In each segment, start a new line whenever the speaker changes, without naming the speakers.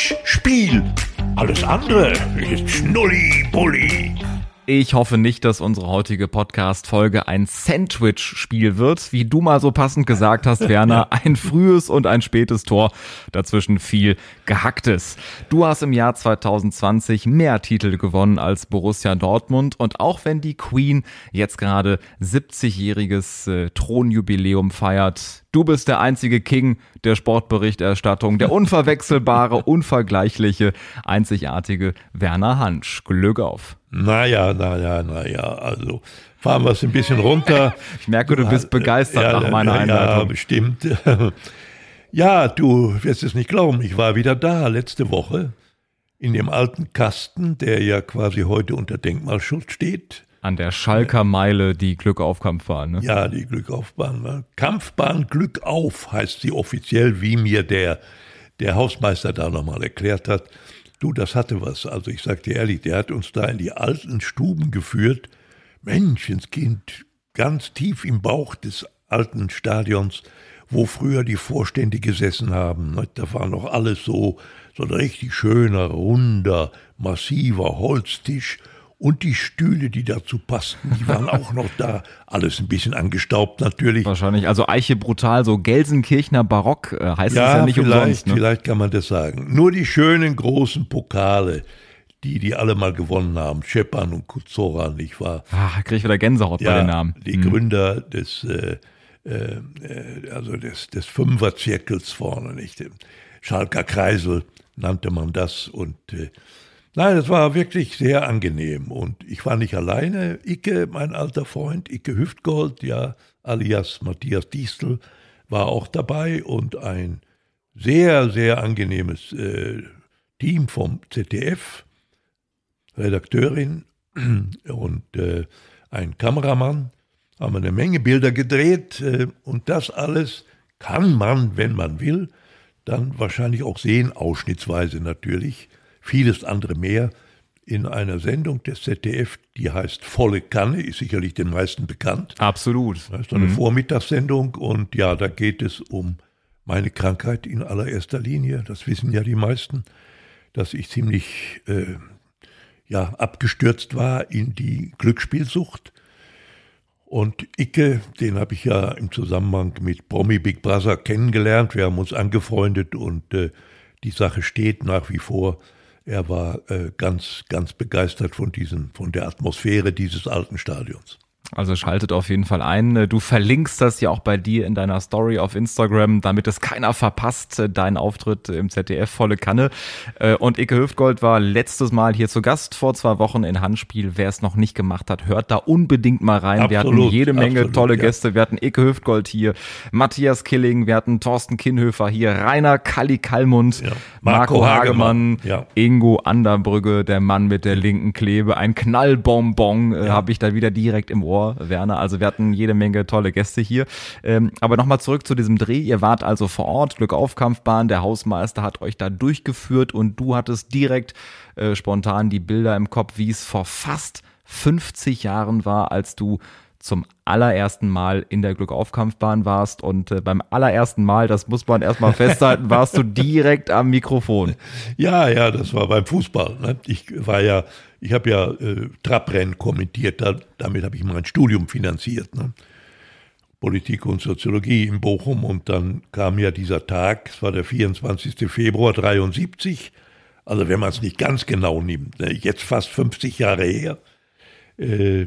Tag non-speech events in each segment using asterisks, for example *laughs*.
Sandwich, Spiel. Alles andere ist Schnulli-Bulli.
Ich hoffe nicht, dass unsere heutige Podcast-Folge ein Sandwich-Spiel wird. Wie du mal so passend gesagt hast, Werner, *laughs* ein frühes und ein spätes Tor. Dazwischen viel Gehacktes. Du hast im Jahr 2020 mehr Titel gewonnen als Borussia Dortmund. Und auch wenn die Queen jetzt gerade 70-jähriges äh, Thronjubiläum feiert, du bist der einzige King der Sportberichterstattung, der *laughs* unverwechselbare, unvergleichliche, einzigartige Werner Hansch. Glück auf.
Naja, naja, naja, also fahren wir es ein bisschen runter. *laughs*
Ich merke, du bist begeistert ja, nach meiner Einleitung.
Ja, bestimmt. *laughs* Ja, du wirst es nicht glauben, ich war wieder da letzte Woche in dem alten Kasten, der ja quasi heute unter Denkmalschutz steht.
An der Schalker Meile die Glückauf-Kampfbahn, ne?
Ja, die Glückaufbahn. Kampfbahn Glück auf heißt sie offiziell, wie mir der, der Hausmeister da nochmal erklärt hat. Du, das hatte was. Also ich sag dir ehrlich, der hat uns da in die alten Stuben geführt. Menschenskind, ganz tief im Bauch des alten Stadions, wo früher die Vorstände gesessen haben. Da war noch alles so, so ein richtig schöner, runder, massiver Holztisch und die Stühle, die dazu passten, die waren *laughs* auch noch da. Alles ein bisschen angestaubt natürlich.
Wahrscheinlich, also Eiche brutal, so Gelsenkirchner Barock äh, heißt
ja,
es ja nicht
vielleicht,
umsonst. Ne?
Vielleicht kann man das sagen. Nur die schönen großen Pokale, die die alle mal gewonnen haben, Schepan und Kuzora, nicht wahr?
Ah, kriege ich wieder Gänsehaut
ja,
bei den Namen.
Die hm. Gründer des, äh, äh, also des, des Fünferzirkels vorne, nicht? Schalker Kreisel nannte man das und äh, Nein, es war wirklich sehr angenehm. Und ich war nicht alleine. Icke, mein alter Freund, Icke Hüftgold, ja, alias Matthias Diestel, war auch dabei und ein sehr, sehr angenehmes äh, Team vom ZDF, Redakteurin *clears throat* und äh, ein Kameramann, haben eine Menge Bilder gedreht äh, und das alles kann man, wenn man will, dann wahrscheinlich auch sehen, ausschnittsweise natürlich vieles andere mehr in einer Sendung des ZDF, die heißt Volle Kanne, ist sicherlich den meisten bekannt.
Absolut.
Das ist eine mhm. Vormittagssendung und ja, da geht es um meine Krankheit in allererster Linie. Das wissen ja die meisten, dass ich ziemlich äh, ja, abgestürzt war in die Glücksspielsucht. Und Icke, den habe ich ja im Zusammenhang mit Promi Big Brother kennengelernt. Wir haben uns angefreundet und äh, die Sache steht nach wie vor er war äh, ganz, ganz begeistert von, diesem, von der Atmosphäre dieses alten Stadions.
Also schaltet auf jeden Fall ein. Du verlinkst das ja auch bei dir in deiner Story auf Instagram, damit es keiner verpasst, deinen Auftritt im ZDF volle Kanne. Äh, und Icke Hüftgold war letztes Mal hier zu Gast vor zwei Wochen in Handspiel. Wer es noch nicht gemacht hat, hört da unbedingt mal rein. Absolut, wir hatten jede Menge absolut, tolle ja. Gäste. Wir hatten Icke Hüftgold hier, Matthias Killing, wir hatten Thorsten Kinnhöfer hier, Rainer Kalli Kallmund, ja. Marco, Marco, Hagemann, ja. Ingo Anderbrügge, der Mann mit der linken Klebe. Ein Knallbonbon äh, habe ich da wieder direkt im Ohr Ohr, Werner. Also wir hatten jede Menge tolle Gäste hier. Ähm, aber nochmal zurück zu diesem Dreh. Ihr wart also vor Ort, Glück auf Kampfbahn. Der Hausmeister hat euch da durchgeführt und du hattest direkt äh, spontan die Bilder im Kopf, wie es vor fast 50 Jahren war, als du zum allerersten Mal in der Glückaufkampfbahn warst und äh, beim allerersten Mal, das muss man erstmal festhalten, warst du direkt am Mikrofon. *laughs*
Ja, ja, das war beim Fußball. Ne? Ich war ja, ich habe ja äh, Trabrennen kommentiert, da, damit habe ich mein Studium finanziert. Ne? Politik und Soziologie in Bochum und dann kam ja dieser Tag, es war der 24. Februar 73, also wenn man es nicht ganz genau nimmt, ne? jetzt fast 50 Jahre her, äh,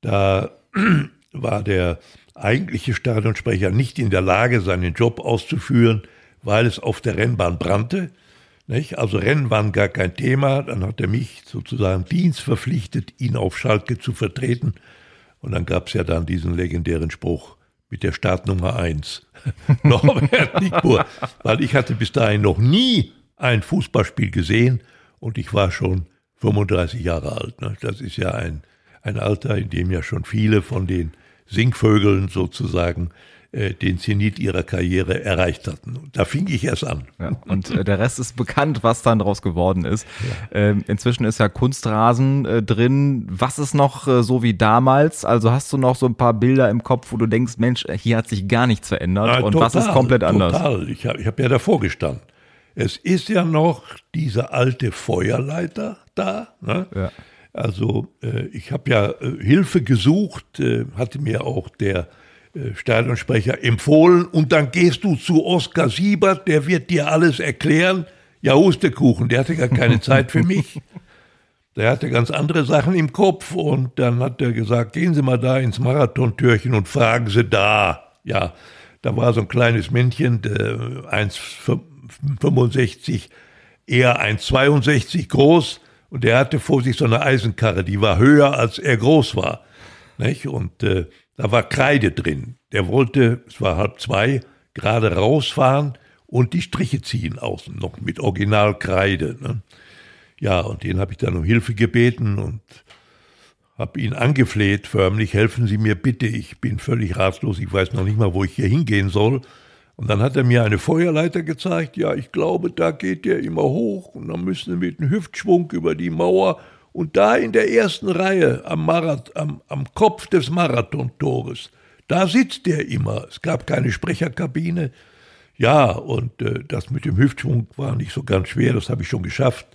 da *clears throat* war der eigentliche Stadionsprecher nicht in der Lage, seinen Job auszuführen, weil es auf der Rennbahn brannte. Nicht? Also Rennen waren gar kein Thema. Dann hat er mich sozusagen Dienst verpflichtet, ihn auf Schalke zu vertreten. Und dann gab es ja dann diesen legendären Spruch mit der Startnummer 1. *laughs* Norbert Nickbur. Weil ich hatte bis dahin noch nie ein Fußballspiel gesehen und ich war schon 35 Jahre alt. Ne? Das ist ja ein ein Alter, in dem ja schon viele von den Singvögeln sozusagen äh, den Zenit ihrer Karriere erreicht hatten. Da fing ich erst an.
Ja, und äh, der Rest ist bekannt, was dann daraus geworden ist. Ja. Ähm, inzwischen ist ja Kunstrasen äh, drin. Was ist noch äh, so wie damals? Also hast du noch so ein paar Bilder im Kopf, wo du denkst, Mensch, hier hat sich gar nichts verändert Na, und total, was ist komplett anders?
Total. Ich habe ich hab ja davor gestanden. Es ist ja noch dieser alte Feuerleiter da. Ne? Ja. Also äh, ich habe ja äh, Hilfe gesucht, äh, hatte mir auch der äh, Stadionsprecher empfohlen und dann gehst du zu Oskar Siebert, der wird dir alles erklären. Ja, Hustekuchen, der hatte gar keine *laughs* Zeit für mich. Der hatte ganz andere Sachen im Kopf und dann hat er gesagt, gehen Sie mal da ins Marathontürchen und fragen Sie da. Ja, da war so ein kleines Männchen, 1,65, eher 1,62 groß und der hatte vor sich so eine Eisenkarre, die war höher, als er groß war. Nicht? Und äh, da war Kreide drin. Der wollte, es war halb zwei, gerade rausfahren und die Striche ziehen außen, noch mit Originalkreide. Ne? Ja, und den habe ich dann um Hilfe gebeten und habe ihn angefleht, förmlich, helfen Sie mir bitte, ich bin völlig ratlos, ich weiß noch nicht mal, wo ich hier hingehen soll. Und dann hat er mir eine Feuerleiter gezeigt, ja, ich glaube, da geht der immer hoch und dann müssen wir mit einem Hüftschwung über die Mauer und da in der ersten Reihe am, Marath am, am Kopf des Marathontores, da sitzt der immer. Es gab keine Sprecherkabine. Ja, und äh, das mit dem Hüftschwung war nicht so ganz schwer, das habe ich schon geschafft.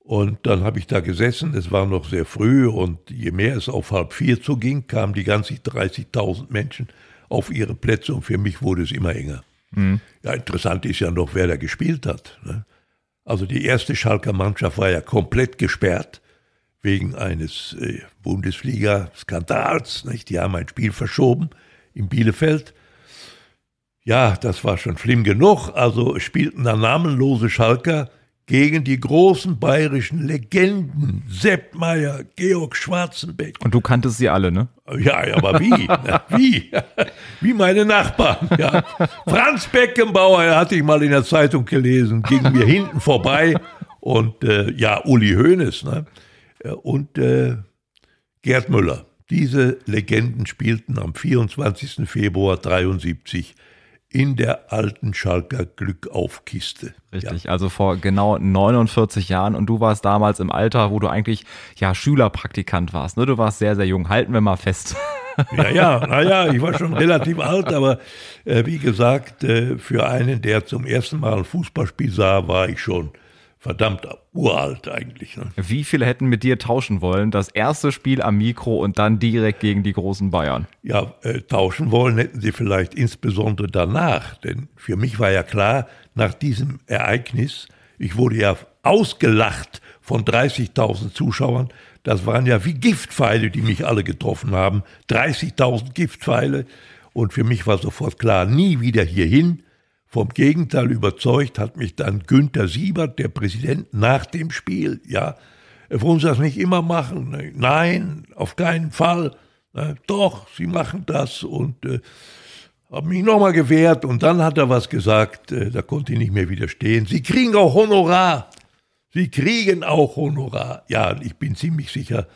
Und dann habe ich da gesessen, es war noch sehr früh und je mehr es auf halb vier zuging, kamen die ganzen 30.000 Menschen auf ihre Plätze und für mich wurde es immer enger. Mhm. Ja, interessant ist ja noch, wer da gespielt hat. Ne? Also die erste Schalker Mannschaft war ja komplett gesperrt wegen eines äh, Bundesliga-Skandals. Die haben ein Spiel verschoben in Bielefeld. Ja, das war schon schlimm genug. Also spielten da namenlose Schalker gegen die großen bayerischen Legenden, Sepp Meyer, Georg Schwarzenbeck.
Und du kanntest sie alle, ne?
Ja, aber wie? *laughs* wie? Wie meine Nachbarn. Ja. Franz Beckenbauer, hatte ich mal in der Zeitung gelesen, ging mir *laughs* hinten vorbei. Und äh, ja, Uli Hoeneß ne? und äh, Gerd Müller. Diese Legenden spielten am 24. Februar 1973 in der alten Schalker Glückaufkiste.
Richtig, ja. also vor genau 49 Jahren und du warst damals im Alter, wo du eigentlich ja Schülerpraktikant warst. Ne? Du warst sehr, sehr jung. Halten wir mal fest. *laughs*
Ja, ja, naja, ich war schon relativ alt, aber äh, wie gesagt, äh, für einen, der zum ersten Mal ein Fußballspiel sah, war ich schon verdammt uralt eigentlich. Ne?
Wie viele hätten mit dir tauschen wollen? Das erste Spiel am Mikro und dann direkt gegen die großen Bayern.
Ja, äh, tauschen wollen hätten sie vielleicht insbesondere danach. Denn für mich war ja klar, nach diesem Ereignis, ich wurde ja ausgelacht von 30.000 Zuschauern. Das waren ja wie Giftpfeile, die mich alle getroffen haben. 30.000 Giftpfeile. Und für mich war sofort klar, nie wieder hierhin vom Gegenteil überzeugt hat mich dann Günther Siebert, der Präsident, nach dem Spiel. Ja, er wollen Sie das nicht immer machen? Nein, auf keinen Fall. Doch, Sie machen das und äh, habe mich nochmal gewehrt und dann hat er was gesagt, äh, da konnte ich nicht mehr widerstehen. Sie kriegen auch Honorar. Sie kriegen auch Honorar. Ja, ich bin ziemlich sicher,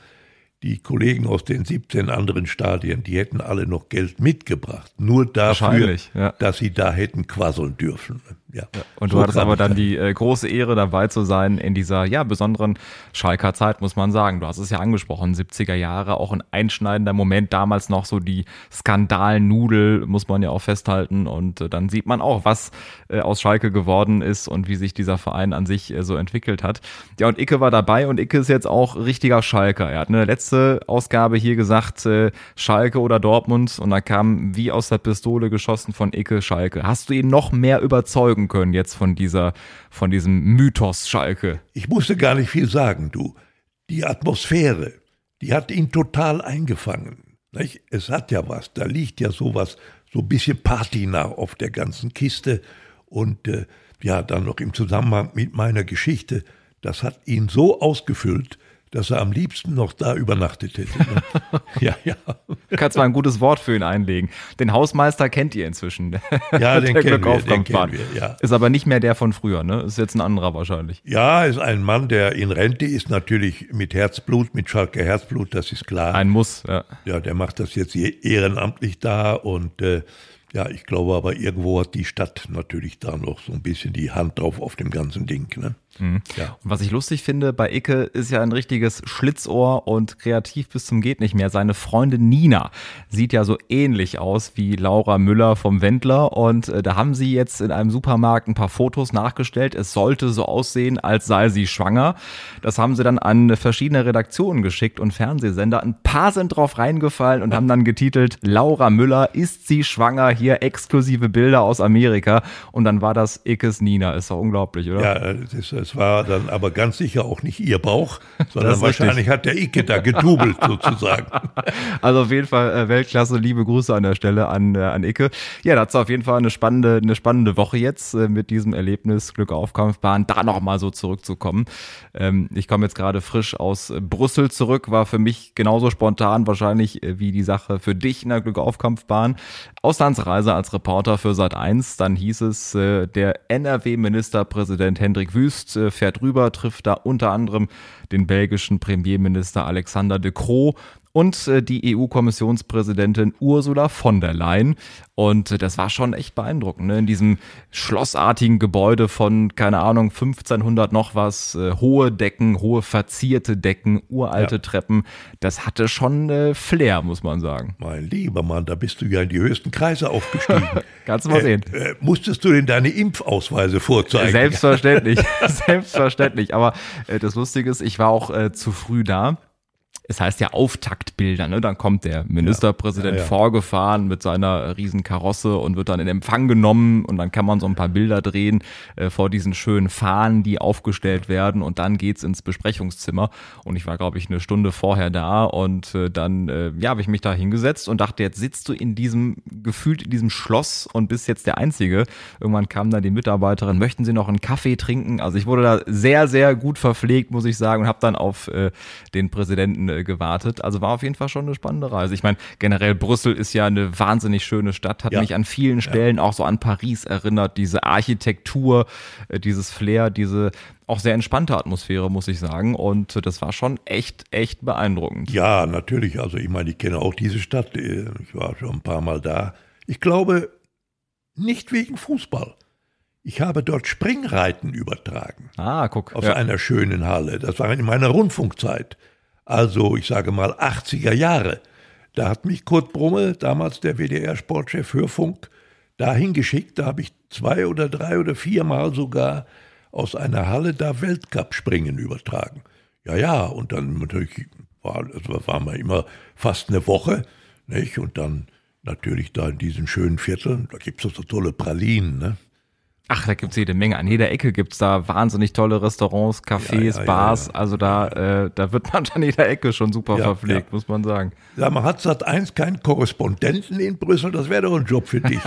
die Kollegen aus den 17 anderen Stadien, die hätten alle noch Geld mitgebracht. Nur dafür, ja. dass sie da hätten quasseln dürfen.
Ja. ja. Und so du hattest aber dann die äh, große Ehre dabei zu sein in dieser ja besonderen Schalker Zeit, muss man sagen. Du hast es ja angesprochen, 70er Jahre, auch ein einschneidender Moment, damals noch so die Skandalnudel, muss man ja auch festhalten. Und äh, dann sieht man auch, was äh, aus Schalke geworden ist und wie sich dieser Verein an sich äh, so entwickelt hat. Ja, und Icke war dabei und Icke ist jetzt auch richtiger Schalker. Er hat eine letzte Ausgabe hier gesagt, äh, Schalke oder Dortmund und da kam wie aus der Pistole geschossen von Icke Schalke. Hast du ihn noch mehr überzeugen folgen können jetzt von dieser, von diesem Mythos Schalke?
Ich musste gar nicht viel sagen, du. Die Atmosphäre, die hat ihn total eingefangen. Nicht? Es hat ja was, da liegt ja sowas, so ein bisschen Patina auf der ganzen Kiste. Und äh, ja, dann noch im Zusammenhang mit meiner Geschichte, das hat ihn so ausgefüllt, dass er am liebsten noch da übernachtet hätte. Ne? *laughs*
ja, ja. Du kannst mal ein gutes Wort für ihn einlegen. Den Hausmeister kennt ihr inzwischen. *laughs*
Ja, den, kennen wir, den kennen wir,
ja. Ist aber nicht mehr der von früher, ne? Ist jetzt ein anderer wahrscheinlich.
Ja, ist ein Mann, der in Rente ist, natürlich mit Herzblut, mit Schalke Herzblut, das ist klar.
Ein Muss, ja.
Ja, der macht das jetzt ehrenamtlich da und äh, ja, ich glaube aber irgendwo hat die Stadt natürlich da noch so ein bisschen die Hand drauf auf dem ganzen Ding. Ne?
Mhm. Ja. Und was ich lustig finde bei Icke ist ja ein richtiges Schlitzohr und kreativ bis zum geht nicht mehr. Seine Freundin Nina sieht ja so ähnlich aus wie Laura Müller vom Wendler und äh, da haben sie jetzt in einem Supermarkt ein paar Fotos nachgestellt. Es sollte so aussehen, als sei sie schwanger. Das haben sie dann an verschiedene Redaktionen geschickt und Fernsehsender. Ein paar sind drauf reingefallen und haben dann getitelt Laura Müller ist sie schwanger? Hier exklusive Bilder aus Amerika und dann war das Ickes Nina. Ist doch unglaublich, oder?
Ja, das ist es war dann aber ganz sicher auch nicht ihr Bauch, *laughs* sondern wahrscheinlich richtig. hat der Icke da gedubelt sozusagen. *laughs*
Also auf jeden Fall äh, Weltklasse, liebe Grüße an der Stelle an, äh, an Icke. Ja, da hat es auf jeden Fall eine spannende, eine spannende Woche jetzt äh, mit diesem Erlebnis Glück auf Kampfbahn, da nochmal so zurückzukommen. Ähm, ich komme jetzt gerade frisch aus Brüssel zurück, war für mich genauso spontan wahrscheinlich wie die Sache für dich in der Glück auf Kampfbahn. Auslandsreise als Reporter für Sat 1, dann hieß es, der NRW-Ministerpräsident Hendrik Wüst äh, fährt rüber, trifft da unter anderem den belgischen Premierminister Alexander de Croo und äh, die EU-Kommissionspräsidentin Ursula von der Leyen. Und äh, das war schon echt beeindruckend. Ne? In diesem schlossartigen Gebäude von, keine Ahnung, 1500 noch was, äh, hohe Decken, hohe verzierte Decken, uralte ja. Treppen. Das hatte schon äh, Flair, muss man sagen.
Mein lieber Mann, da bist du ja in die höchsten Kreise aufgestiegen. *laughs*
Kannst du mal sehen.
Äh, äh, musstest du denn deine Impfausweise vorzeigen?
Selbstverständlich, *laughs* selbstverständlich. Aber äh, das Lustige ist, ich war auch äh, zu früh da es heißt ja Auftaktbilder, ne? Dann kommt der Ministerpräsident ja, ja, ja. vorgefahren mit seiner riesen Karosse und wird dann in Empfang genommen und dann kann man so ein paar Bilder drehen äh, vor diesen schönen Fahnen, die aufgestellt werden und dann geht's ins Besprechungszimmer und ich war glaube ich eine Stunde vorher da und äh, dann äh, ja, habe ich mich da hingesetzt und dachte, jetzt sitzt du in diesem gefühlt in diesem Schloss und bist jetzt der einzige. Irgendwann kam dann die Mitarbeiterin, möchten Sie noch einen Kaffee trinken? Also ich wurde da sehr sehr gut verpflegt, muss ich sagen und habe dann auf äh, den Präsidenten äh, gewartet. Also war auf jeden Fall schon eine spannende Reise. Ich meine, generell Brüssel ist ja eine wahnsinnig schöne Stadt, hat ja. mich an vielen Stellen ja. auch so an Paris erinnert. Diese Architektur, äh, dieses Flair, diese auch sehr entspannte Atmosphäre, muss ich sagen. Und das war schon echt, echt beeindruckend.
Ja, natürlich. Also ich meine, ich kenne auch diese Stadt. Äh, ich war schon ein paar Mal da. Ich glaube, nicht wegen Fußball. Ich habe dort Springreiten übertragen.
Ah, guck.
Aus ja. einer schönen Halle. Das war in meiner Rundfunkzeit also ich sage mal 80er Jahre. Da hat mich Kurt Brumme, damals der WDR-Sportchef Hörfunk, dahin geschickt. Da habe ich zwei oder drei oder viermal sogar aus einer Halle da Weltcup-Springen übertragen. Ja, ja, und dann natürlich war, also waren wir immer fast eine Woche, nicht? Und dann natürlich da in diesen schönen Vierteln, da gibt es so tolle Pralinen, ne?
Ach, da gibt's jede Menge. An jeder Ecke gibt's da wahnsinnig tolle Restaurants, Cafés, ja, ja, Bars. Ja, also da, äh, da wird man an jeder Ecke schon super verpflegt, muss man sagen.
Ja, man hat seit eins keinen Korrespondenten in Brüssel, das wäre doch ein Job für dich.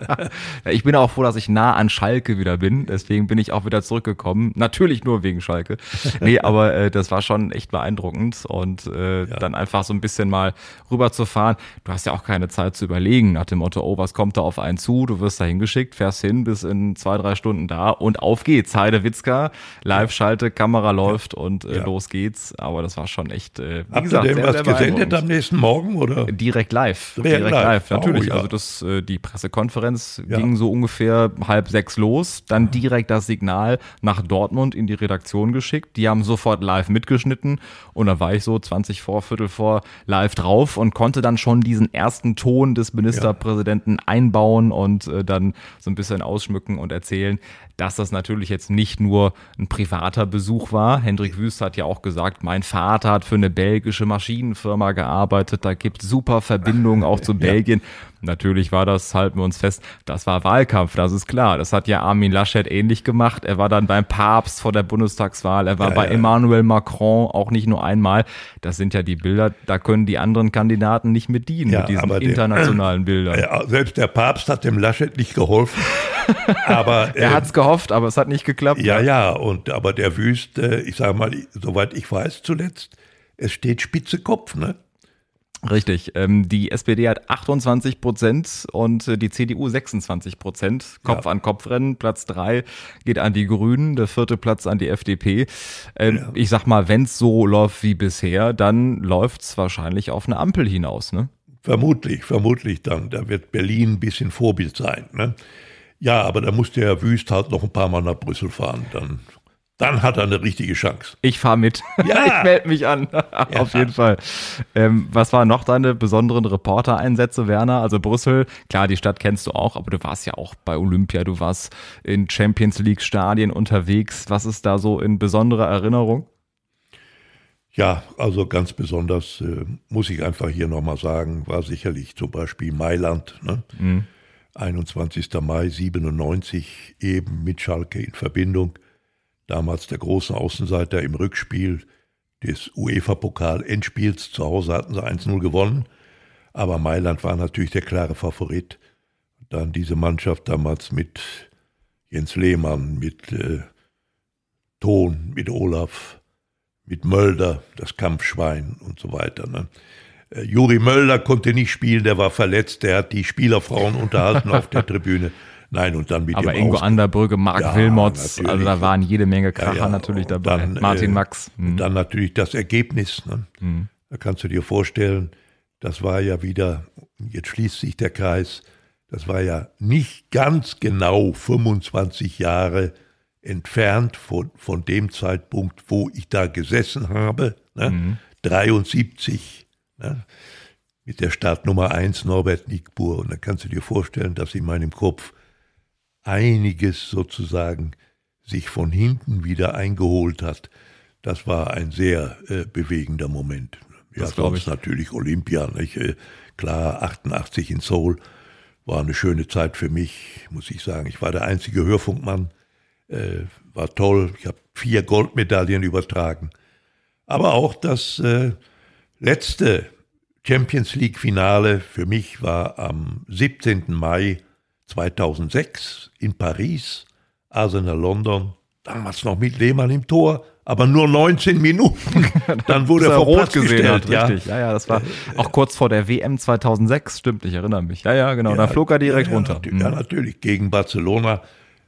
*laughs*
ich bin auch froh, dass ich nah an Schalke wieder bin. Deswegen bin ich auch wieder zurückgekommen. Natürlich nur wegen Schalke. Nee, *laughs* aber äh, das war schon echt beeindruckend. Und äh, dann einfach so ein bisschen mal rüberzufahren. Du hast ja auch keine Zeit zu überlegen, nach dem Motto, oh, was kommt da auf einen zu? Du wirst da hingeschickt, fährst hin bis in zwei, drei Stunden da und auf geht's. Heide Witzka, Live-Schalte, Kamera läuft und äh, ja. los geht's. Aber das war schon echt,
äh, wie Habt gesagt, ihr denn was gesendet am nächsten Morgen oder?
Direkt live. Direkt, Direkt live, live natürlich. Oh, ja. Also das, äh, die Pressekonferenz ja. ging so ungefähr halb sechs los, dann direkt das Signal nach Dortmund in die Redaktion geschickt. Die haben sofort live mitgeschnitten und da war ich so 20 vor, Viertel vor live drauf und konnte dann schon diesen ersten Ton des Ministerpräsidenten einbauen und äh, dann so ein bisschen ausschmücken und erzählen, dass das natürlich jetzt nicht nur ein privater Besuch war. Hendrik Wüst hat ja auch gesagt, mein Vater hat für eine belgische Maschinenfirma gearbeitet, da gibt super Verbindungen auch *laughs* zu Belgien. Natürlich war das, halten wir uns fest, das war Wahlkampf, das ist klar. Das hat ja Armin Laschet ähnlich gemacht. Er war dann beim Papst vor der Bundestagswahl, er war ja, bei ja. Emmanuel Macron auch nicht nur einmal. Das sind ja die Bilder, da können die anderen Kandidaten nicht mit dienen, ja, mit diesen internationalen der, Bildern.
selbst der Papst hat dem Laschet nicht geholfen. *laughs*
aber, er äh, hat es gehofft, aber es hat nicht geklappt.
Ja, ja, und aber der Wüst, äh, ich sage mal, soweit ich weiß zuletzt, es steht spitze Kopf, ne?
Richtig. Ähm, die SPD hat 28 Prozent und äh, die CDU 26 Prozent. Kopf ja. an Kopf rennen. Platz drei geht an die Grünen, der vierte Platz an die FDP. Ähm, ja. Ich sag mal, wenn es so läuft wie bisher, dann läuft es wahrscheinlich auf eine Ampel hinaus, ne?
Vermutlich, vermutlich dann. Da wird Berlin ein bisschen Vorbild sein. Ne? Ja, aber da muss der Wüst halt noch ein paar Mal nach Brüssel fahren. Dann dann hat er eine richtige Chance.
Ich fahre mit. *laughs*
Ja.
ich melde mich an. *laughs* Auf jeden Fall. Ähm, was waren noch deine besonderen Reporter-Einsätze, Werner? Also Brüssel, klar, die Stadt kennst du auch, aber du warst ja auch bei Olympia, du warst in Champions League-Stadien unterwegs. Was ist da so in besonderer Erinnerung?
Ja, also ganz besonders äh, muss ich einfach hier nochmal sagen, war sicherlich zum Beispiel Mailand, ne? Mhm. 21. Mai 97, eben mit Schalke in Verbindung. Damals der große Außenseiter im Rückspiel des UEFA-Pokal-Endspiels. Zu Hause hatten sie 1-0 gewonnen, aber Mailand war natürlich der klare Favorit. Dann diese Mannschaft damals mit Jens Lehmann, mit äh, Ton, mit Olaf, mit Mölder, das Kampfschwein und so weiter. Ne? Äh, Juri Mölder konnte nicht spielen, der war verletzt, der hat die Spielerfrauen unterhalten auf der *laughs* Tribüne. Nein, und dann mit
Aber Ingo Aus Anderbrügge, Marc ja, Wilmots, also da waren jede Menge Kracher ja, ja. natürlich dabei. Dann, Martin äh, Max.
Hm. Dann natürlich das Ergebnis. Ne? Hm. Da kannst du dir vorstellen, das war ja wieder, jetzt schließt sich der Kreis, das war ja nicht ganz genau 25 Jahre entfernt von, von dem Zeitpunkt, wo ich da gesessen habe, ne? Mhm. 73, ne? mit der Startnummer 1 Norbert Nickbur. Und da kannst du dir vorstellen, dass in meinem Kopf einiges sozusagen sich von hinten wieder eingeholt hat. Das war ein sehr äh, bewegender Moment. Ja, das sonst natürlich Olympia, nicht? Äh, klar, 88 in Seoul war eine schöne Zeit für mich, muss ich sagen. Ich war der einzige Hörfunkmann äh, war toll. Ich habe vier Goldmedaillen übertragen. Aber auch das äh, letzte Champions League Finale für mich war am 17. Mai 2006 in Paris, Arsenal London, damals noch mit Lehmann im Tor, aber nur 19 Minuten. *laughs* Dann wurde er vor Rot gesehen hat,
ja. richtig. Ja, ja, das war äh, auch kurz vor der WM 2006, stimmt, ich erinnere mich. Ja, ja, genau, ja, da flog er direkt
ja,
runter.
Natürlich, mhm. Ja, natürlich, gegen Barcelona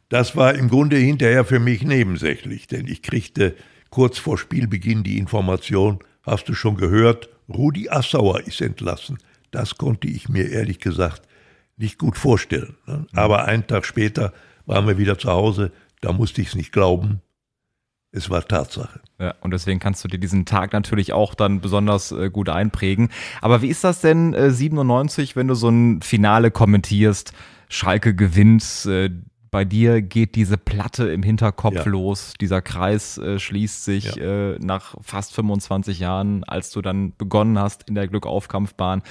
das war im Grunde hinterher für mich nebensächlich, denn ich kriegte kurz vor Spielbeginn die Information, hast du schon gehört, Rudi Assauer ist entlassen. Das konnte ich mir ehrlich gesagt nicht gut vorstellen. Ne? Mhm. Aber einen Tag später waren wir wieder zu Hause, da musste ich es nicht glauben. Es war Tatsache.
Ja, und deswegen kannst du dir diesen Tag natürlich auch dann besonders äh, gut einprägen. Aber wie ist das denn äh, 97, wenn du so ein Finale kommentierst? Schalke gewinnt, äh, bei dir geht diese Platte im Hinterkopf ja. los, dieser Kreis äh, schließt sich ja. äh, nach fast 25 Jahren, als du dann begonnen hast in der Glückaufkampfbahn,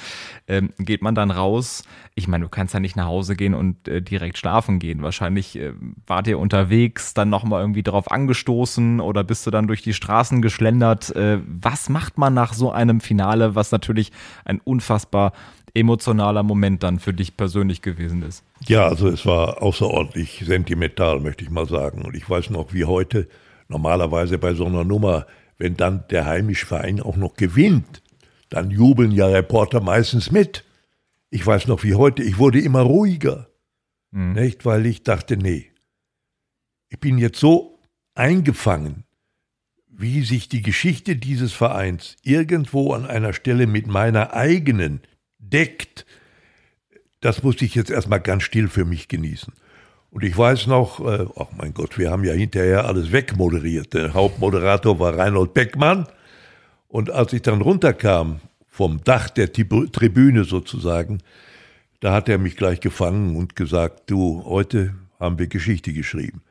ähm, geht man dann raus. Ich meine, du kannst ja nicht nach Hause gehen und äh, direkt schlafen gehen. Wahrscheinlich äh, wart ihr unterwegs, dann nochmal irgendwie drauf angestoßen oder bist du dann durch die Straßen geschlendert. Äh, was macht man nach so einem Finale, was natürlich ein unfassbar emotionaler Moment dann für dich persönlich gewesen ist.
Ja, also es war außerordentlich sentimental, möchte ich mal sagen. Und ich weiß noch, wie heute normalerweise bei so einer Nummer, wenn dann der heimische Verein auch noch gewinnt, dann jubeln ja Reporter meistens mit. Ich weiß noch, wie heute, ich wurde immer ruhiger, mhm. nicht? Weil ich dachte, nee, ich bin jetzt so eingefangen, wie sich die Geschichte dieses Vereins irgendwo an einer Stelle mit meiner eigenen deckt, das musste ich jetzt erstmal ganz still für mich genießen. Und ich weiß noch, äh, ach mein Gott, wir haben ja hinterher alles wegmoderiert. Der Hauptmoderator war Reinhold Beckmann. Und als ich dann runterkam, vom Dach der Tribüne sozusagen, da hat er mich gleich gefangen und gesagt, du, heute haben wir Geschichte geschrieben.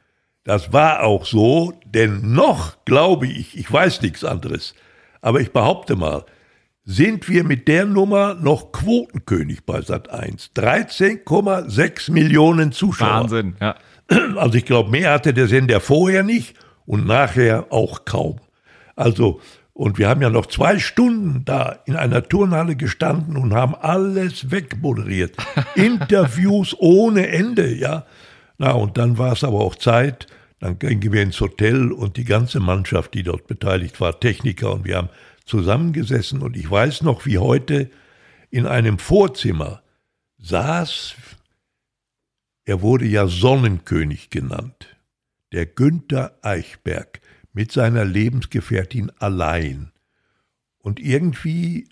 Das war auch so, denn noch glaube ich, ich weiß nichts anderes, aber ich behaupte mal, sind wir mit der Nummer noch Quotenkönig bei Sat 1. 13,6 Millionen Zuschauer.
Wahnsinn, ja.
Also ich glaube, mehr hatte der Sender vorher nicht und nachher auch kaum. Also, und wir haben ja noch zwei Stunden da in einer Turnhalle gestanden und haben alles wegmoderiert. *laughs* Interviews ohne Ende, ja. Na, und dann war es aber auch Zeit. Dann gingen wir ins Hotel und die ganze Mannschaft, die dort beteiligt war, Techniker und wir haben zusammengesessen und ich weiß noch, wie heute in einem Vorzimmer saß, er wurde ja Sonnenkönig genannt, der Günther Eichberg mit seiner Lebensgefährtin allein. Und irgendwie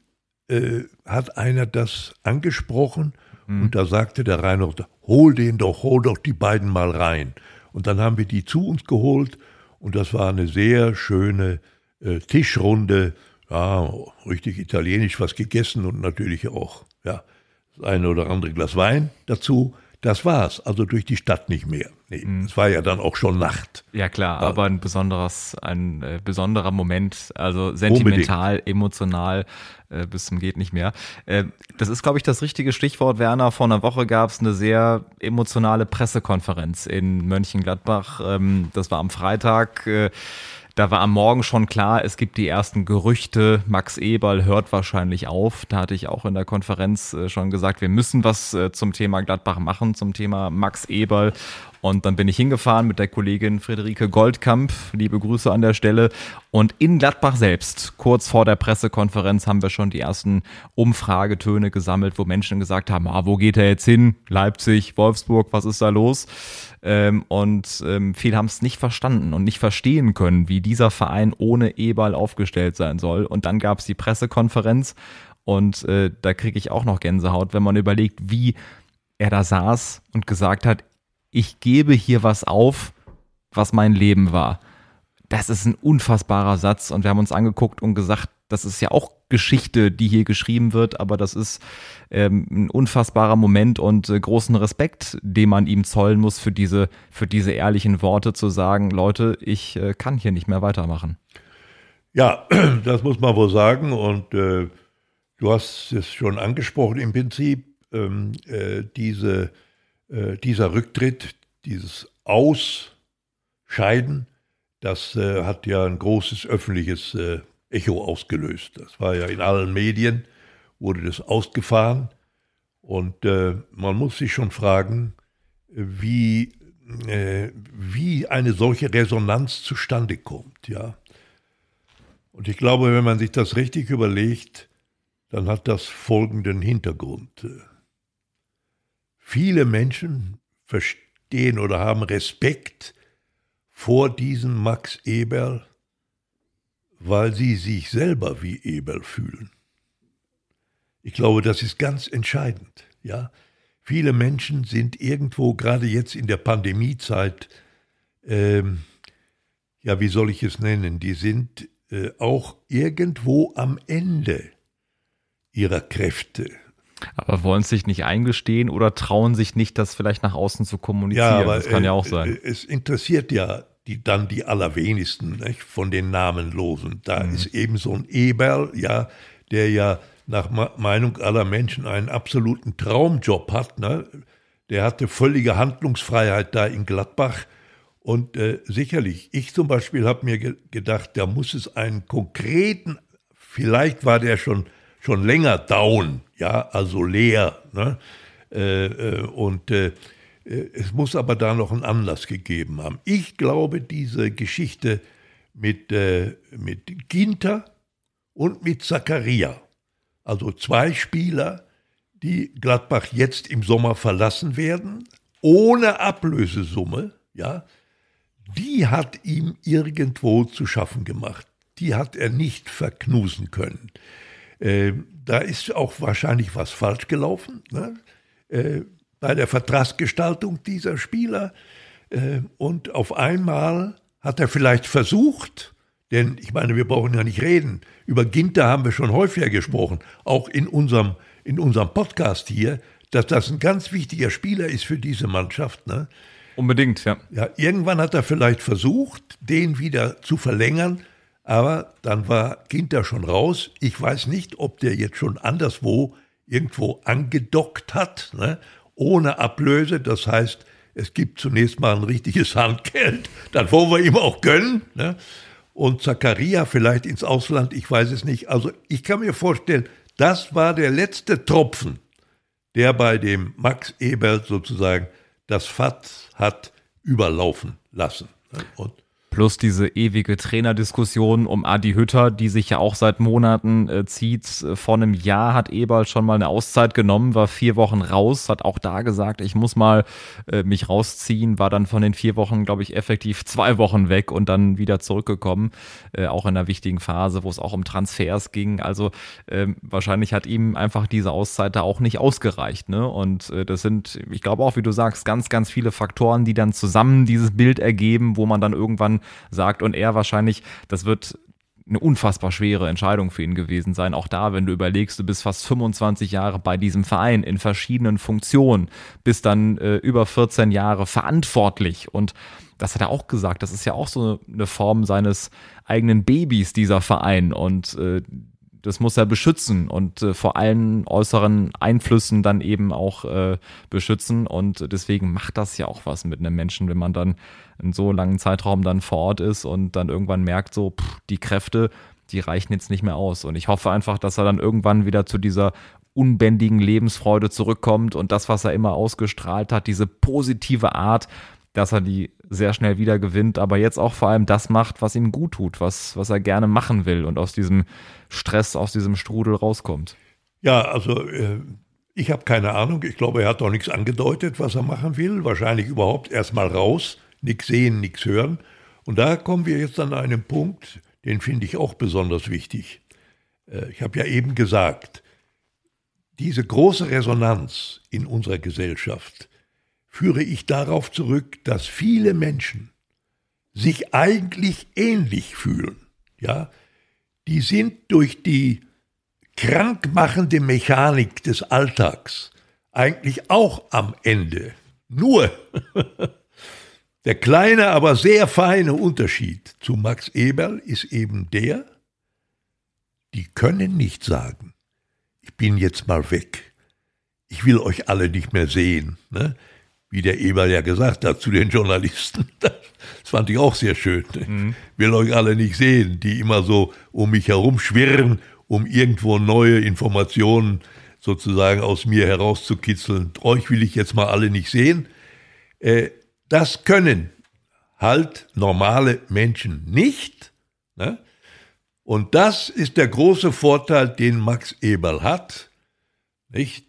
äh, hat einer das angesprochen mhm. und da sagte der Reinhold, hol den doch, hol doch die beiden mal rein. Und dann haben wir die zu uns geholt Und das war eine sehr schöne äh, Tischrunde, ja, richtig italienisch was gegessen und natürlich auch, ja, das eine oder andere Glas Wein dazu. Das war's. Also durch die Stadt nicht mehr. Nee, mhm. es war ja dann auch schon Nacht.
Ja klar, ja. aber ein besonderes, ein äh, besonderer Moment, also sentimental, Unbedingt. emotional äh, bis zum geht nicht mehr. Äh, das ist, glaube ich, das richtige Stichwort, Werner. Vor einer Woche gab es eine sehr emotionale Pressekonferenz in Mönchengladbach. Ähm, das war am Freitag. Äh, da war am Morgen schon klar, es gibt die ersten Gerüchte. Max Eberl hört wahrscheinlich auf. Da hatte ich auch in der Konferenz äh, schon gesagt, wir müssen was äh, zum Thema Gladbach machen, zum Thema Max Eberl. Und dann bin ich hingefahren mit der Kollegin Friederike Goldkamp. Liebe Grüße an der Stelle. Und in Gladbach selbst, kurz vor der Pressekonferenz, haben wir schon die ersten Umfragetöne gesammelt, wo Menschen gesagt haben, ah, wo geht er jetzt hin? Leipzig, Wolfsburg, was ist da los? Ähm, und ähm, viele haben es nicht verstanden und nicht verstehen können, wie dieser Verein ohne E-Ball aufgestellt sein soll. Und dann gab es die Pressekonferenz und äh, da kriege ich auch noch Gänsehaut, wenn man überlegt, wie er da saß und gesagt hat, ich gebe hier was auf, was mein Leben war. Das ist ein unfassbarer Satz und wir haben uns angeguckt und gesagt, das ist ja auch Geschichte, die hier geschrieben wird, aber das ist ähm, ein unfassbarer Moment und äh, großen Respekt, den man ihm zollen muss für diese, für diese ehrlichen Worte zu sagen, Leute, ich äh, kann hier nicht mehr weitermachen.
Ja, *clears throat* das muss man wohl sagen und äh, du hast es schon angesprochen im Prinzip, ähm, äh, diese äh, dieser Rücktritt, dieses Ausscheiden, das äh, hat ja ein großes öffentliches äh, Echo ausgelöst. Das war ja in allen Medien, wurde das ausgefahren. Und äh, man muss sich schon fragen, wie, äh, wie eine solche Resonanz zustande kommt. Ja? Und ich glaube, wenn man sich das richtig überlegt, dann hat das folgenden Hintergrund. Viele Menschen verstehen oder haben Respekt vor diesem Max Eberl, weil sie sich selber wie Eberl fühlen. Ich glaube, das ist ganz entscheidend. Ja, viele Menschen sind irgendwo gerade jetzt in der Pandemiezeit, ähm, ja, wie soll ich es nennen? Die sind äh, auch irgendwo am Ende ihrer Kräfte
aber wollen sich nicht eingestehen oder trauen sich nicht, das vielleicht nach außen zu kommunizieren? Ja, aber, das kann ja auch äh, sein.
Es interessiert ja die, dann die allerwenigsten nicht, von den Namenlosen. Da mhm. ist eben so ein Eberl, ja, der ja nach Meinung aller Menschen einen absoluten Traumjob hat. Ne? Der hatte völlige Handlungsfreiheit da in Gladbach. Und äh, sicherlich, ich zum Beispiel habe mir ge gedacht, da muss es einen konkreten, vielleicht war der schon schon länger down, ja, also leer. Ne? Äh, äh, und äh, äh, es muss aber da noch einen Anlass gegeben haben. Ich glaube, diese Geschichte mit, äh, mit Ginter und mit Zakaria, also zwei Spieler, die Gladbach jetzt im Sommer verlassen werden, ohne Ablösesumme, ja, die hat ihm irgendwo zu schaffen gemacht. Die hat er nicht verknusen können. Äh, da ist auch wahrscheinlich was falsch gelaufen ne? äh, bei der Vertragsgestaltung dieser Spieler. Äh, und auf einmal hat er vielleicht versucht, denn ich meine, wir brauchen ja nicht reden. Über Ginter haben wir schon häufiger gesprochen, auch in unserem, in unserem Podcast hier, dass das ein ganz wichtiger Spieler ist für diese Mannschaft. Ne?
Unbedingt, ja.
Ja, irgendwann hat er vielleicht versucht, den wieder zu verlängern, aber dann war Ginter schon raus. Ich weiß nicht, ob der jetzt schon anderswo irgendwo angedockt hat, ne? ohne Ablöse. Das heißt, es gibt zunächst mal ein richtiges *laughs* Handgeld. Das wollen wir ihm auch gönnen. Ne? Und Zakaria vielleicht ins Ausland, ich weiß es nicht. Also ich kann mir vorstellen, das war der letzte Tropfen, der bei dem Max Ebert sozusagen das Fass hat überlaufen lassen. Ne?
Und Plus diese ewige Trainerdiskussion um Adi Hütter, die sich ja auch seit Monaten äh, zieht. Vor einem Jahr hat Eberl schon mal eine Auszeit genommen, war vier Wochen raus, hat auch da gesagt, ich muss mal äh, mich rausziehen, war dann von den vier Wochen, glaube ich, effektiv zwei Wochen weg und dann wieder zurückgekommen, äh, auch in einer wichtigen Phase, wo es auch um Transfers ging. Also ähm, wahrscheinlich hat ihm einfach diese Auszeit da auch nicht ausgereicht. Ne? Und äh, das sind, ich glaube auch, wie du sagst, ganz, ganz viele Faktoren, die dann zusammen dieses Bild ergeben, wo man dann irgendwann sagt. Und er wahrscheinlich, das wird eine unfassbar schwere Entscheidung für ihn gewesen sein. Auch da, wenn du überlegst, du bist fast 25 Jahre bei diesem Verein in verschiedenen Funktionen, bist dann äh, über 14 Jahre verantwortlich. Und das hat er auch gesagt, das ist ja auch so eine Form seines eigenen Babys, dieser Verein. Und äh, das muss er beschützen und äh, vor allen äußeren Einflüssen dann eben auch äh, beschützen. Und deswegen macht das ja auch was mit einem Menschen, wenn man dann in so langen Zeitraum dann vor Ort ist und dann irgendwann merkt, so, pff, die Kräfte, die reichen jetzt nicht mehr aus. Und ich hoffe einfach, dass er dann irgendwann wieder zu dieser unbändigen Lebensfreude zurückkommt und das, was er immer ausgestrahlt hat, diese positive Art, dass er die sehr schnell wieder gewinnt, aber jetzt auch vor allem das macht, was ihm gut tut, was, was er gerne machen will und aus diesem Stress, aus diesem Strudel rauskommt.
Ja, also äh, ich habe keine Ahnung. Ich glaube, er hat doch nichts angedeutet, was er machen will. Wahrscheinlich überhaupt erstmal raus, nichts sehen, nichts hören. Und da kommen wir jetzt an einen Punkt, den finde ich auch besonders wichtig. Äh, ich habe ja eben gesagt, diese große Resonanz in unserer Gesellschaft, führe ich darauf zurück, dass viele Menschen sich eigentlich ähnlich fühlen. Ja, die sind durch die krankmachende Mechanik des Alltags eigentlich auch am Ende. Nur *laughs* der kleine, aber sehr feine Unterschied zu Max Eberl ist eben der, die können nicht sagen, ich bin jetzt mal weg. Ich will euch alle nicht mehr sehen. Ne? Wie der Eberl ja gesagt hat zu den Journalisten. *laughs* Das fand ich auch sehr schön. Mhm. Will euch alle nicht sehen, die immer so um mich herum schwirren, um irgendwo neue Informationen sozusagen aus mir herauszukitzeln. Euch will ich jetzt mal alle nicht sehen. Äh, das können halt normale Menschen nicht. Ne? Und das ist der große Vorteil, den Max Eberl hat.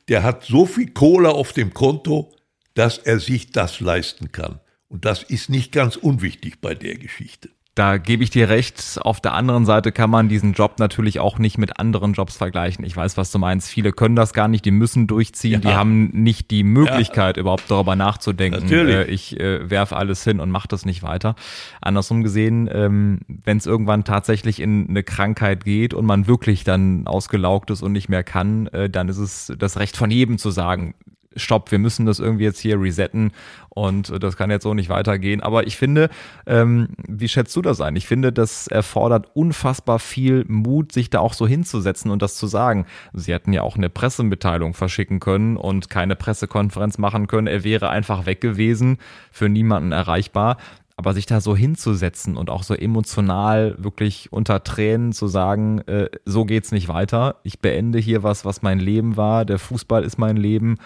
Der hat so viel Kohle auf dem Konto, dass er sich das leisten kann. Und das ist nicht ganz unwichtig bei der Geschichte.
Da gebe ich dir recht. Auf der anderen Seite kann man diesen Job natürlich auch nicht mit anderen Jobs vergleichen. Ich weiß, was du meinst. Viele können das gar nicht, die müssen durchziehen, ja. die haben nicht die Möglichkeit, ja. überhaupt darüber nachzudenken. Natürlich. Äh, ich äh, werfe alles hin und mache das nicht weiter. Andersrum gesehen, ähm, wenn es irgendwann tatsächlich in eine Krankheit geht und man wirklich dann ausgelaugt ist und nicht mehr kann, äh, dann ist es das Recht von jedem zu sagen, stopp, wir müssen das irgendwie jetzt hier resetten und das kann jetzt so nicht weitergehen. Aber ich finde, ähm, wie schätzt du das ein? Ich finde, das erfordert unfassbar viel Mut, sich da auch so hinzusetzen und das zu sagen. Sie hätten ja auch eine Pressemitteilung verschicken können und keine Pressekonferenz machen können. Er wäre einfach weg gewesen, für niemanden erreichbar. Aber sich da so hinzusetzen und auch so emotional wirklich unter Tränen zu sagen, äh, so geht's nicht weiter. Ich beende hier was, was mein Leben war. Der Fußball ist mein Leben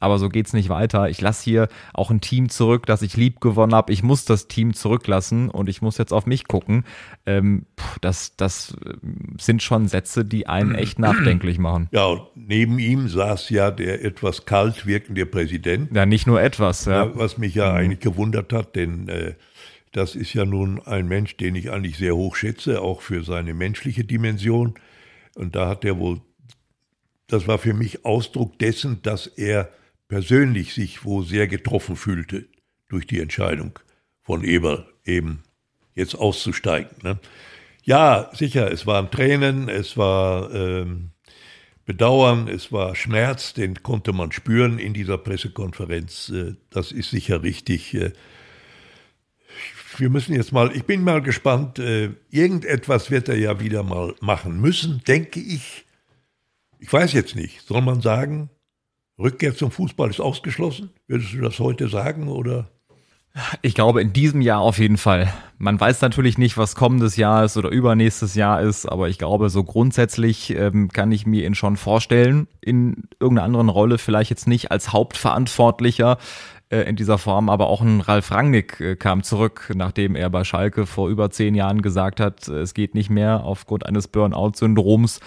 aber so geht's nicht weiter. Ich lasse hier auch ein Team zurück, das ich lieb gewonnen habe. Ich muss das Team zurücklassen und ich muss jetzt auf mich gucken. Ähm, das, das äh, sind schon Sätze, die einen echt *clears throat* nachdenklich machen.
Ja, und neben ihm saß ja der etwas kalt wirkende Präsident.
Ja, nicht nur etwas. Ja.
ja was mich ja mhm. eigentlich gewundert hat, denn äh, das ist ja nun ein Mensch, den ich eigentlich sehr hoch schätze, auch für seine menschliche Dimension. Und da hat er wohl, das war für mich Ausdruck dessen, dass er persönlich sich wo sehr getroffen fühlte durch die Entscheidung von Eberl eben jetzt auszusteigen. Ne? Ja, sicher, es waren Tränen, es war ähm, Bedauern, es war Schmerz, den konnte man spüren in dieser Pressekonferenz. Äh, das ist sicher richtig. Äh, wir müssen jetzt mal, ich bin mal gespannt, äh, irgendetwas wird er ja wieder mal machen müssen, denke ich. Ich weiß jetzt nicht, soll man sagen, Rückkehr zum Fußball ist ausgeschlossen? Würdest du das heute sagen oder?
Ich glaube, in diesem Jahr auf jeden Fall. Man weiß natürlich nicht, was kommendes Jahr ist oder übernächstes Jahr ist, aber ich glaube, so grundsätzlich ähm, kann ich mir ihn schon vorstellen, in irgendeiner anderen Rolle, vielleicht jetzt nicht als Hauptverantwortlicher äh, in dieser Form, aber auch ein Ralf Rangnick äh, kam zurück, nachdem er bei Schalke vor über zehn Jahren gesagt hat, äh, es geht nicht mehr aufgrund eines Burnout-Syndroms.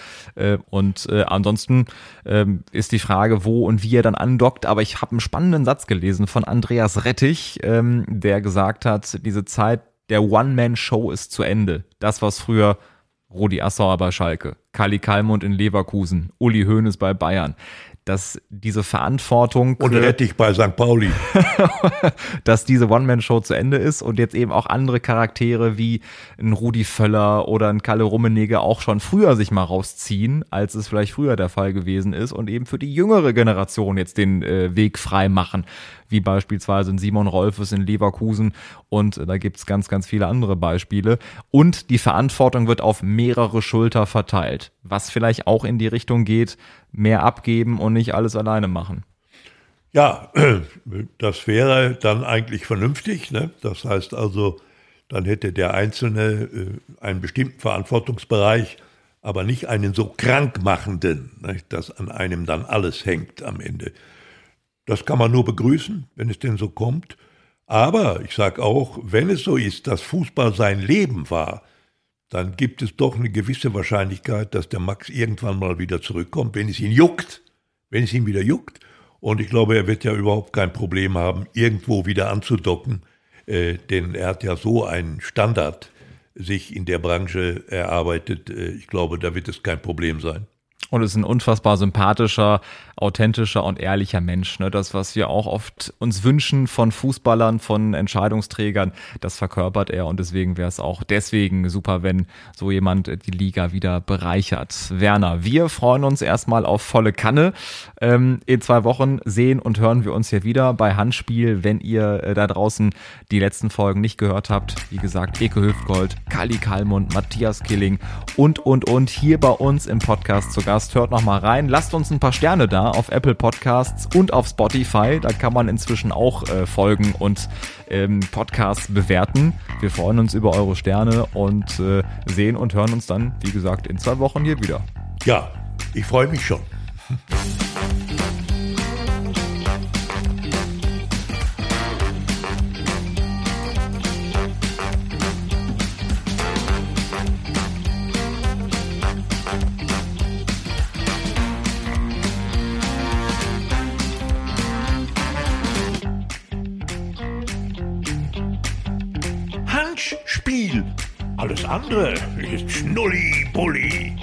Und ansonsten ähm, ist die Frage, wo und wie er dann andockt. Aber ich habe einen spannenden Satz gelesen von Andreas Rettich, ähm, der gesagt hat, diese Zeit der One-Man-Show ist zu Ende. Das, was früher Rudi Assauer bei Schalke, Kali Kalmund in Leverkusen, Uli Hoeneß bei Bayern dass diese Verantwortung.
Und Rettich bei St. Pauli. *laughs*
dass diese One-Man-Show zu Ende ist und jetzt eben auch andere Charaktere wie ein Rudi Völler oder ein Kalle Rummenigge auch schon früher sich mal rausziehen, als es vielleicht früher der Fall gewesen ist und eben für die jüngere Generation jetzt den äh, Weg frei machen wie beispielsweise in Simon Rolfes in Leverkusen und äh, da gibt es ganz, ganz viele andere Beispiele. Und die Verantwortung wird auf mehrere Schulter verteilt, was vielleicht auch in die Richtung geht, mehr abgeben und nicht alles alleine machen.
Ja, *clears throat* das wäre dann eigentlich vernünftig. Ne? Das heißt also, dann hätte der Einzelne äh, einen bestimmten Verantwortungsbereich, aber nicht einen so krankmachenden, ne? dass an einem dann alles hängt am Ende. Das kann man nur begrüßen, wenn es denn so kommt. Aber ich sage auch, wenn es so ist, dass Fußball sein Leben war, dann gibt es doch eine gewisse Wahrscheinlichkeit, dass der Max irgendwann mal wieder zurückkommt, wenn es ihn juckt, wenn es ihn wieder juckt. Und ich glaube, er wird ja überhaupt kein Problem haben, irgendwo wieder anzudocken, äh, denn er hat ja so einen Standard sich in der Branche erarbeitet. Äh, ich glaube, da wird es kein Problem sein
und ist ein unfassbar sympathischer, authentischer und ehrlicher Mensch. Ne? Das, was wir auch oft uns wünschen von Fußballern, von Entscheidungsträgern, das verkörpert er und deswegen wäre es auch deswegen super, wenn so jemand die Liga wieder bereichert. Werner, wir freuen uns erstmal auf volle Kanne. Ähm, in zwei Wochen sehen und hören wir uns hier wieder bei Handspiel, wenn ihr äh, da draußen die letzten Folgen nicht gehört habt. Wie gesagt, Eke Hüftgold, Kali Kalmund, Matthias Killing und, und, und hier bei uns im Podcast Gast. Podcast. Hört noch mal rein. Lasst uns ein paar Sterne da auf Apple Podcasts und auf Spotify. Da kann man inzwischen auch äh, folgen und ähm, Podcasts bewerten. Wir freuen uns über eure Sterne und äh, sehen und hören uns dann, wie gesagt, in zwei Wochen hier wieder.
Ja, ich freue mich schon. Spiel. Alles andere ist Schnulli-Bulli.